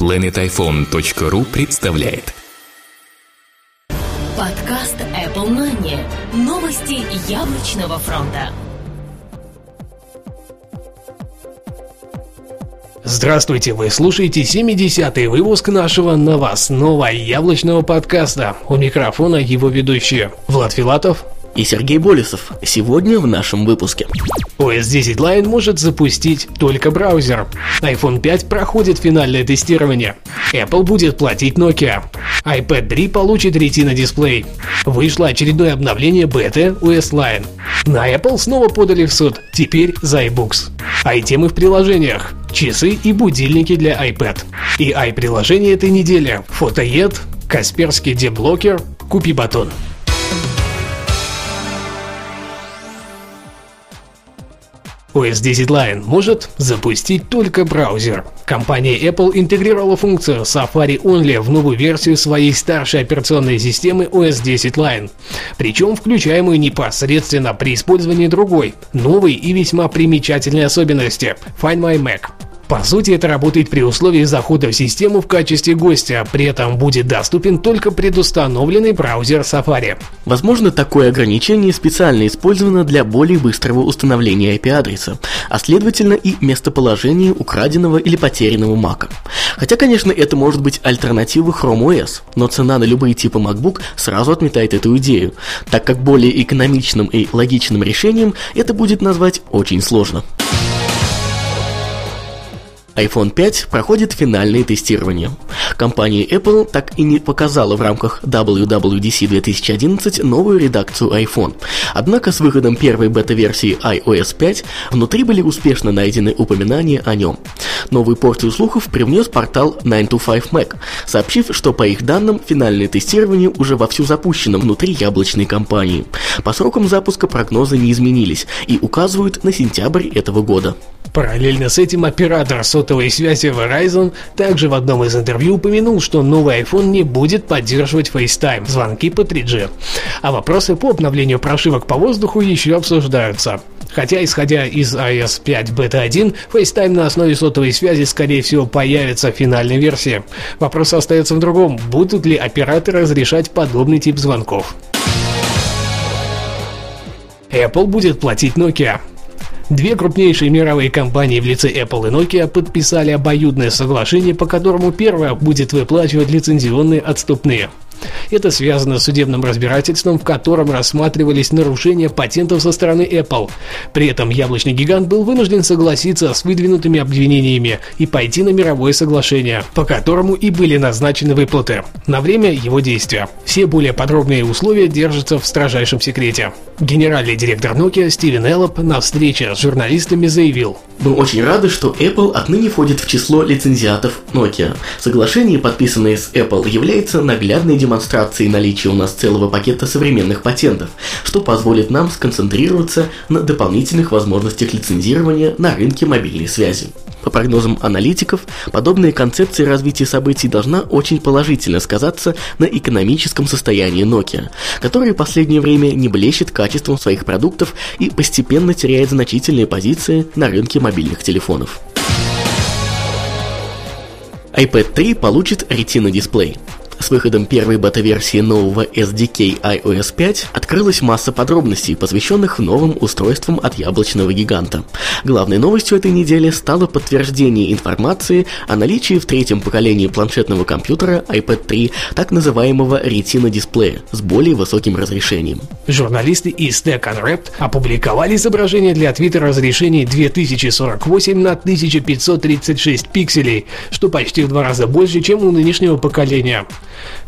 planetiphone.ru представляет Подкаст Apple Money. Новости яблочного фронта. Здравствуйте, вы слушаете 70-й выпуск нашего новостного яблочного подкаста. У микрофона его ведущие Влад Филатов и Сергей Болесов. Сегодня в нашем выпуске. OS 10 Line может запустить только браузер. iPhone 5 проходит финальное тестирование. Apple будет платить Nokia. iPad 3 получит Retina дисплей. Вышло очередное обновление беты OS Line. На Apple снова подали в суд, теперь за iBooks. темы в приложениях. Часы и будильники для iPad. И i-приложение этой недели. Фотоед, Касперский деблокер, Купи батон. OS 10 Line может запустить только браузер. Компания Apple интегрировала функцию Safari Only в новую версию своей старшей операционной системы OS 10 Line, причем включаемую непосредственно при использовании другой, новой и весьма примечательной особенности – Find My Mac. По сути, это работает при условии захода в систему в качестве гостя, при этом будет доступен только предустановленный браузер Safari. Возможно, такое ограничение специально использовано для более быстрого установления IP-адреса, а следовательно и местоположения украденного или потерянного Mac. Хотя, конечно, это может быть альтернатива Chrome OS, но цена на любые типы MacBook сразу отметает эту идею, так как более экономичным и логичным решением это будет назвать очень сложно iPhone 5 проходит финальное тестирование. Компания Apple так и не показала в рамках WWDC 2011 новую редакцию iPhone. Однако с выходом первой бета-версии iOS 5 внутри были успешно найдены упоминания о нем. Новую порцию слухов привнес портал 9to5Mac, сообщив, что по их данным финальное тестирование уже вовсю запущено внутри яблочной компании. По срокам запуска прогнозы не изменились и указывают на сентябрь этого года. Параллельно с этим оператор сотовой связи Verizon также в одном из интервью упомянул, что новый iPhone не будет поддерживать FaceTime, звонки по 3G. А вопросы по обновлению прошивок по воздуху еще обсуждаются. Хотя, исходя из iOS 5 Beta 1, FaceTime на основе сотовой связи, скорее всего, появится в финальной версии. Вопрос остается в другом, будут ли операторы разрешать подобный тип звонков. Apple будет платить Nokia. Две крупнейшие мировые компании в лице Apple и Nokia подписали обоюдное соглашение, по которому первая будет выплачивать лицензионные отступные. Это связано с судебным разбирательством, в котором рассматривались нарушения патентов со стороны Apple. При этом яблочный гигант был вынужден согласиться с выдвинутыми обвинениями и пойти на мировое соглашение, по которому и были назначены выплаты на время его действия. Все более подробные условия держатся в строжайшем секрете. Генеральный директор Nokia Стивен Эллоп на встрече с журналистами заявил. Мы очень рады, что Apple отныне входит в число лицензиатов Nokia. Соглашение, подписанное с Apple, является наглядной демонстрацией наличия у нас целого пакета современных патентов, что позволит нам сконцентрироваться на дополнительных возможностях лицензирования на рынке мобильной связи. По прогнозам аналитиков, подобная концепция развития событий должна очень положительно сказаться на экономическом состоянии Nokia, которая в последнее время не блещет качеством своих продуктов и постепенно теряет значительные позиции на рынке мобильных телефонов. iPad 3 получит Retina дисплей. С выходом первой бета-версии нового SDK iOS 5 открылась масса подробностей, посвященных новым устройствам от яблочного гиганта. Главной новостью этой недели стало подтверждение информации о наличии в третьем поколении планшетного компьютера iPad 3 так называемого Retina дисплея с более высоким разрешением. Журналисты из Tech Unwrapped опубликовали изображение для Twitter разрешений 2048 на 1536 пикселей, что почти в два раза больше, чем у нынешнего поколения.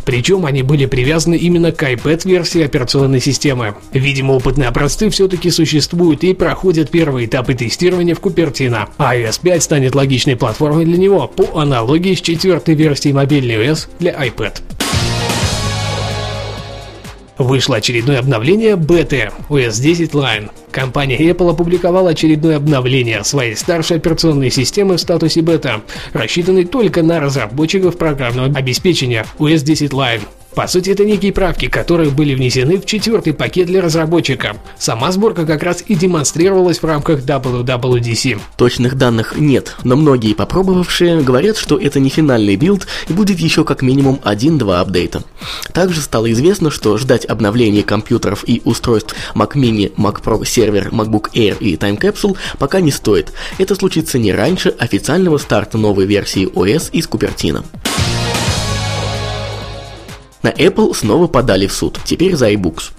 Причем они были привязаны именно к iPad-версии операционной системы. Видимо, опытные образцы все-таки существуют и проходят первые этапы тестирования в Купертино. А iOS 5 станет логичной платформой для него по аналогии с четвертой версией мобильной OS для iPad. Вышло очередное обновление беты OS 10 Lion. Компания Apple опубликовала очередное обновление своей старшей операционной системы в статусе бета, рассчитанной только на разработчиков программного обеспечения OS 10 Lion. По сути, это некие правки, которые были внесены в четвертый пакет для разработчика. Сама сборка как раз и демонстрировалась в рамках WWDC. Точных данных нет, но многие попробовавшие говорят, что это не финальный билд и будет еще как минимум 1-2 апдейта. Также стало известно, что ждать обновления компьютеров и устройств Mac Mini, Mac Pro Server, MacBook Air и Time Capsule пока не стоит. Это случится не раньше официального старта новой версии OS из Купертино. На Apple снова подали в суд, теперь за iBooks.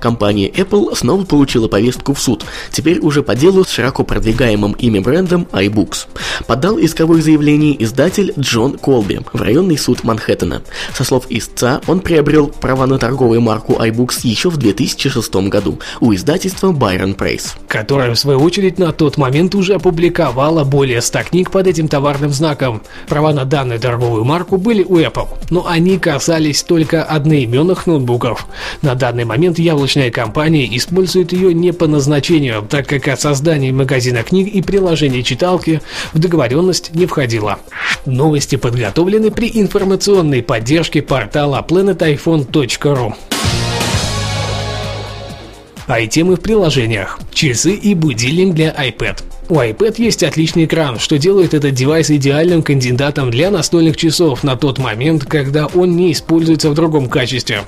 Компания Apple снова получила повестку в суд, теперь уже по делу с широко продвигаемым ими брендом iBooks. Подал исковое заявление издатель Джон Колби в районный суд Манхэттена. Со слов истца, он приобрел права на торговую марку iBooks еще в 2006 году у издательства Byron Press. Которое, в свою очередь, на тот момент уже опубликовало более 100 книг под этим товарным знаком. Права на данную торговую марку были у Apple, но они касались только одноименных ноутбуков. На данный момент яблочная компания использует ее не по назначению, так как о создании магазина книг и приложения читалки в договоренность не входило. Новости подготовлены при информационной поддержке портала planetiphone.ru. А и темы в приложениях. Часы и будильник для iPad. У iPad есть отличный экран, что делает этот девайс идеальным кандидатом для настольных часов на тот момент, когда он не используется в другом качестве.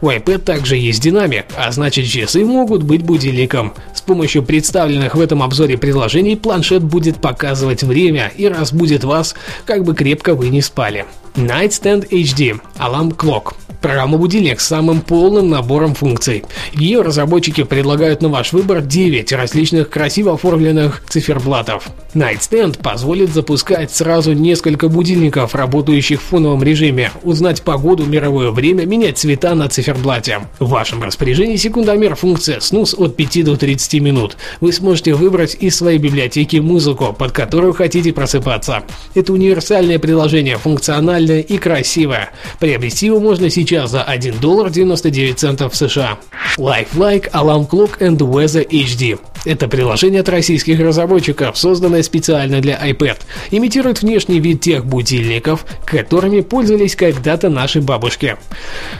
У iPad также есть динамик, а значит часы могут быть будильником. С помощью представленных в этом обзоре приложений планшет будет показывать время и разбудит вас, как бы крепко вы не спали. Nightstand HD Alarm Clock Программа-будильник с самым полным набором функций. Ее разработчики предлагают на ваш выбор 9 различных красиво оформленных циферблатов. Nightstand позволит запускать сразу несколько будильников, работающих в фоновом режиме, узнать погоду, мировое время, менять цвета на циферблате. В вашем распоряжении секундомер функция снус от 5 до 30 минут. Вы сможете выбрать из своей библиотеки музыку, под которую хотите просыпаться. Это универсальное приложение, функциональное и красивое. Приобрести его можно сейчас сейчас за 1 доллар 99 центов США. Lifelike Alarm Clock and Weather HD. Это приложение от российских разработчиков, созданное специально для iPad. Имитирует внешний вид тех будильников, которыми пользовались когда-то наши бабушки.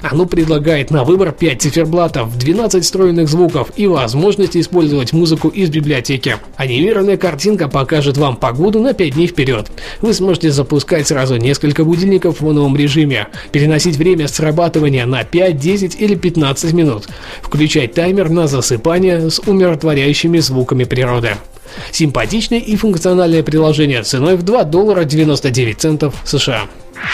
Оно предлагает на выбор 5 циферблатов, 12 встроенных звуков и возможность использовать музыку из библиотеки. Анимированная картинка покажет вам погоду на 5 дней вперед. Вы сможете запускать сразу несколько будильников в фоновом режиме, переносить время срабатывания на 5, 10 или 15 минут, включать таймер на засыпание с умиротворяющим звучащими звуками природы. Симпатичное и функциональное приложение ценой в 2 доллара 99 центов США.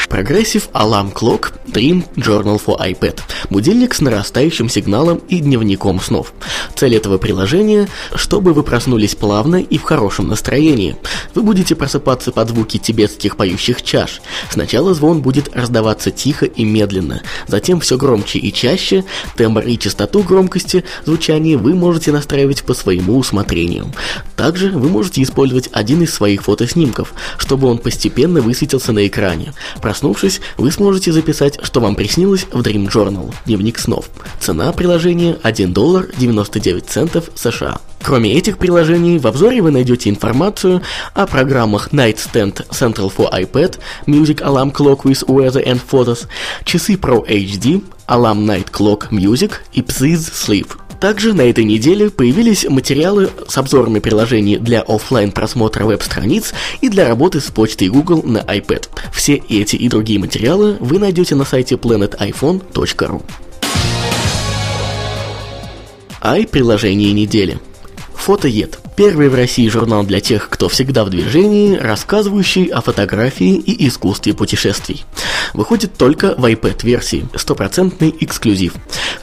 Progressive Alarm Clock Dream Journal for iPad. Будильник с нарастающим сигналом и дневником снов. Цель этого приложения – чтобы вы проснулись плавно и в хорошем настроении. Вы будете просыпаться под звуки тибетских поющих чаш. Сначала звон будет раздаваться тихо и медленно, затем все громче и чаще, тембр и частоту громкости звучания вы можете настраивать по своему усмотрению. Также вы можете использовать один из своих фотоснимков, чтобы он постепенно высветился на экране. Проснувшись, вы сможете записать, что вам приснилось в Dream Journal, дневник снов. Цена приложения 1 доллар 99 центов США. Кроме этих приложений, в обзоре вы найдете информацию о программах Nightstand Central for iPad, Music Alarm Clock with Weather and Photos, часы Pro HD, Alarm Night Clock Music и Psiz Sleep – также на этой неделе появились материалы с обзорами приложений для офлайн просмотра веб-страниц и для работы с почтой Google на iPad. Все эти и другие материалы вы найдете на сайте planetiphone.ru. Ай приложение недели. Фотоед. Первый в России журнал для тех, кто всегда в движении, рассказывающий о фотографии и искусстве путешествий. Выходит только в iPad-версии, стопроцентный эксклюзив.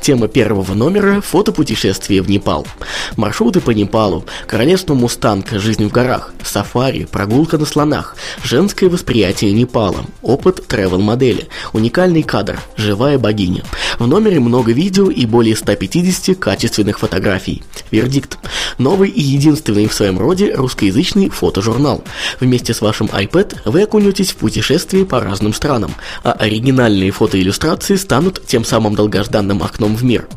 Тема первого номера – фотопутешествие в Непал. Маршруты по Непалу, королевство Мустанг, жизнь в горах, сафари, прогулка на слонах, женское восприятие Непала, опыт тревел-модели, уникальный кадр, живая богиня. В номере много видео и более 150 качественных фотографий. Вердикт. Новый и единственный единственный в своем роде русскоязычный фотожурнал. Вместе с вашим iPad вы окунетесь в путешествие по разным странам, а оригинальные фотоиллюстрации станут тем самым долгожданным окном в мир.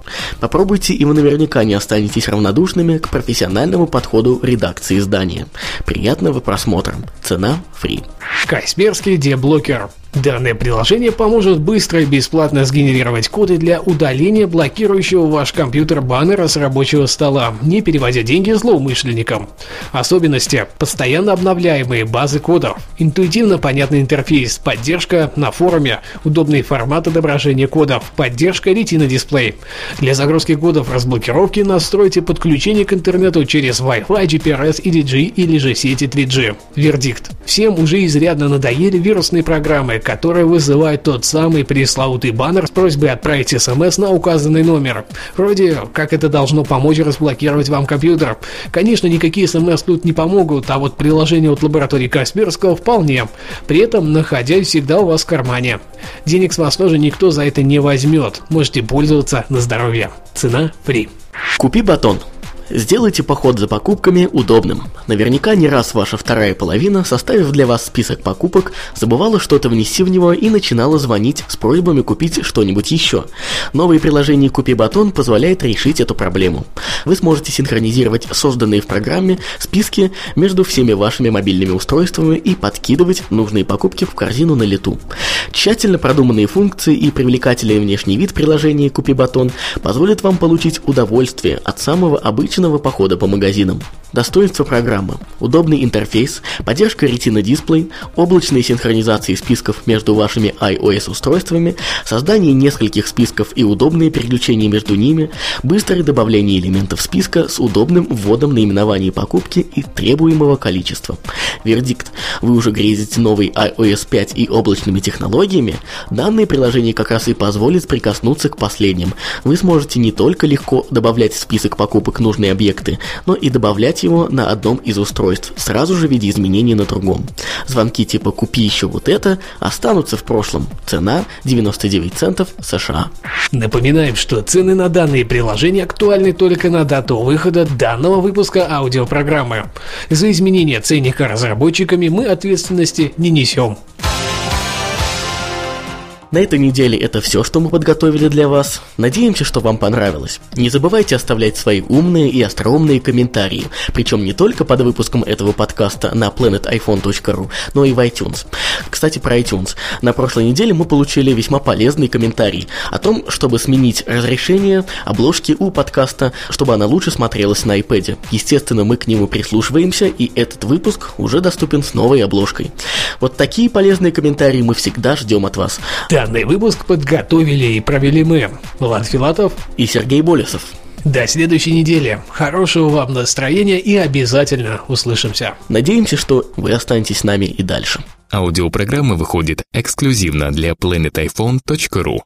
Попробуйте, и вы наверняка не останетесь равнодушными к профессиональному подходу редакции издания. Приятного просмотра. Цена фри. Касперский деблокер. Данное приложение поможет быстро и бесплатно сгенерировать коды для удаления блокирующего ваш компьютер баннера с рабочего стола, не переводя деньги злоумышленникам. Особенности – постоянно обновляемые базы кодов, интуитивно понятный интерфейс, поддержка на форуме, удобный формат отображения кодов, поддержка Retina дисплей. Для загрузки кодов разблокировки настройте подключение к интернету через Wi-Fi, GPRS или G или же сети 3G. Вердикт. Всем уже изрядно надоели вирусные программы, которая вызывает тот самый пресловутый баннер с просьбой отправить смс на указанный номер. Вроде как это должно помочь разблокировать вам компьютер. Конечно, никакие смс тут не помогут, а вот приложение от лаборатории Касперского вполне. При этом находясь всегда у вас в кармане. Денег с вас тоже никто за это не возьмет. Можете пользоваться на здоровье. Цена фри. Купи батон. Сделайте поход за покупками удобным. Наверняка не раз ваша вторая половина, составив для вас список покупок, забывала что-то внести в него и начинала звонить с просьбами купить что-нибудь еще. Новое приложение «Купи батон» позволяет решить эту проблему. Вы сможете синхронизировать созданные в программе списки между всеми вашими мобильными устройствами и подкидывать нужные покупки в корзину на лету. Тщательно продуманные функции и привлекательный внешний вид приложения «Купи батон» позволят вам получить удовольствие от самого обычного обычного похода по магазинам. Достоинства программы. Удобный интерфейс, поддержка Retina Display, облачные синхронизации списков между вашими iOS устройствами, создание нескольких списков и удобные переключения между ними, быстрое добавление элементов списка с удобным вводом наименований покупки и требуемого количества. Вердикт. Вы уже грезите новый iOS 5 и облачными технологиями? Данное приложение как раз и позволит прикоснуться к последним. Вы сможете не только легко добавлять в список покупок нужные объекты, но и добавлять его на одном из устройств, сразу же в виде изменений на другом. Звонки типа «купи еще вот это» останутся в прошлом. Цена 99 центов США. Напоминаем, что цены на данные приложения актуальны только на дату выхода данного выпуска аудиопрограммы. За изменение ценника разработчиками мы ответственности не несем. На этой неделе это все, что мы подготовили для вас. Надеемся, что вам понравилось. Не забывайте оставлять свои умные и остроумные комментарии, причем не только под выпуском этого подкаста на planetiphone.ru, но и в iTunes. Кстати, про iTunes. На прошлой неделе мы получили весьма полезный комментарий о том, чтобы сменить разрешение обложки у подкаста, чтобы она лучше смотрелась на iPad. Естественно, мы к нему прислушиваемся, и этот выпуск уже доступен с новой обложкой. Вот такие полезные комментарии мы всегда ждем от вас. Данный выпуск подготовили и провели мы, Влад Филатов и Сергей Болесов. До следующей недели. Хорошего вам настроения и обязательно услышимся. Надеемся, что вы останетесь с нами и дальше. Аудиопрограмма выходит эксклюзивно для planetiphone.ru.